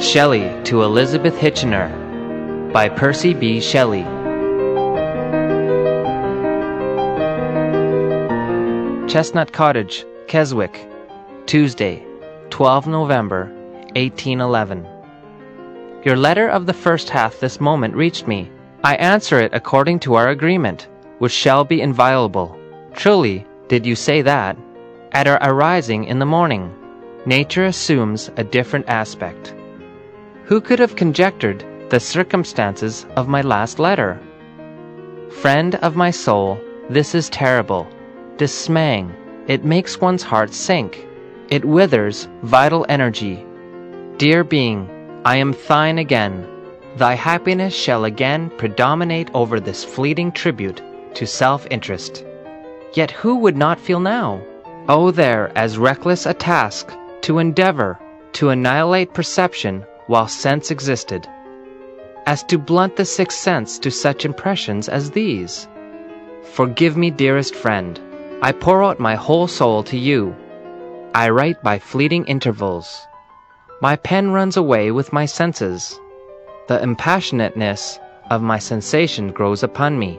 Shelley to Elizabeth Hitchener by Percy B. Shelley. Chestnut Cottage, Keswick, Tuesday, 12 November, 1811. Your letter of the first half this moment reached me. I answer it according to our agreement, which shall be inviolable. Truly, did you say that? At our arising in the morning, nature assumes a different aspect. Who could have conjectured the circumstances of my last letter? Friend of my soul, this is terrible, dismaying. It makes one's heart sink. It withers vital energy. Dear being, I am thine again. Thy happiness shall again predominate over this fleeting tribute to self interest. Yet who would not feel now? Oh, there, as reckless a task to endeavor to annihilate perception while sense existed, as to blunt the sixth sense to such impressions as these. Forgive me, dearest friend. I pour out my whole soul to you. I write by fleeting intervals. My pen runs away with my senses. The impassionateness of my sensation grows upon me.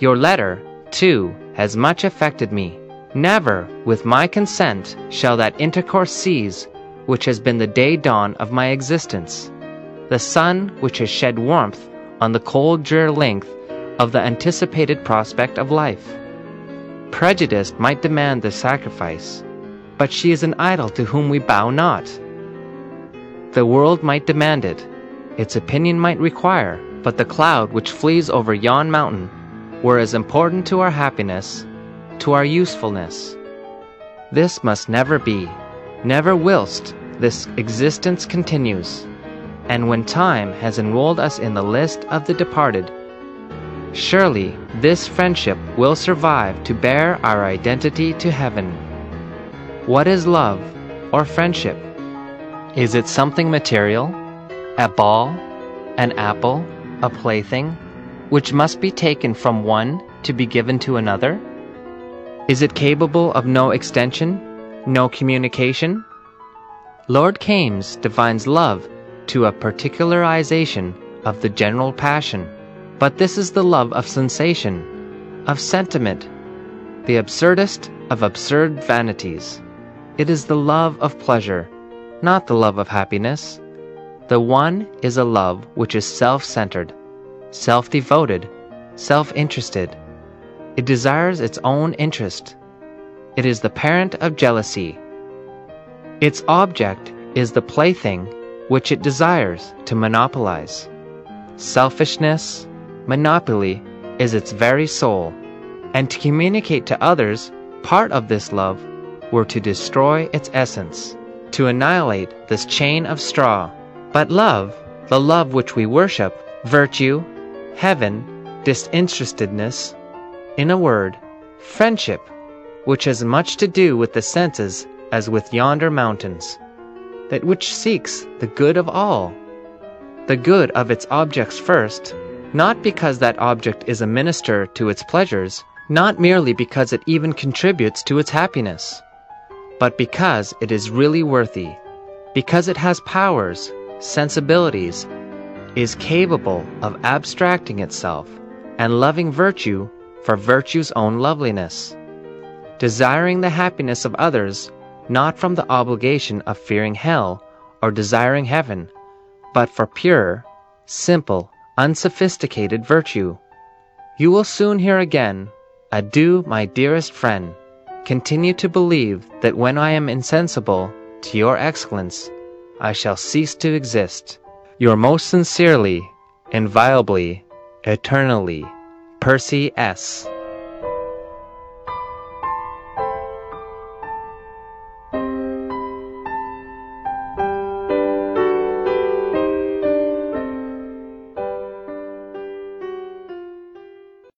Your letter, too, has much affected me. Never, with my consent, shall that intercourse cease which has been the day dawn of my existence, the sun which has shed warmth on the cold drear length of the anticipated prospect of life. Prejudice might demand the sacrifice, but she is an idol to whom we bow not. The world might demand it, its opinion might require, but the cloud which flees over yon mountain were as important to our happiness, to our usefulness. This must never be, never whilst this existence continues, and when time has enrolled us in the list of the departed. Surely this friendship will survive to bear our identity to heaven. What is love or friendship? Is it something material? A ball? An apple? A plaything? Which must be taken from one to be given to another? Is it capable of no extension, no communication? Lord Kames defines love to a particularization of the general passion, but this is the love of sensation, of sentiment, the absurdest of absurd vanities. It is the love of pleasure, not the love of happiness. The one is a love which is self-centered, self-devoted, self-interested. It desires its own interest. It is the parent of jealousy. Its object is the plaything which it desires to monopolize. Selfishness, monopoly, is its very soul, and to communicate to others part of this love were to destroy its essence, to annihilate this chain of straw. But love, the love which we worship, virtue, heaven, disinterestedness, in a word, friendship, which has much to do with the senses as with yonder mountains, that which seeks the good of all, the good of its objects first, not because that object is a minister to its pleasures, not merely because it even contributes to its happiness, but because it is really worthy, because it has powers, sensibilities, is capable of abstracting itself and loving virtue for virtue's own loveliness, desiring the happiness of others not from the obligation of fearing hell or desiring heaven, but for pure, simple, unsophisticated virtue. You will soon hear again, Adieu, my dearest friend. Continue to believe that when I am insensible to your excellence, I shall cease to exist. Your most sincerely, inviolably, eternally, Percy S.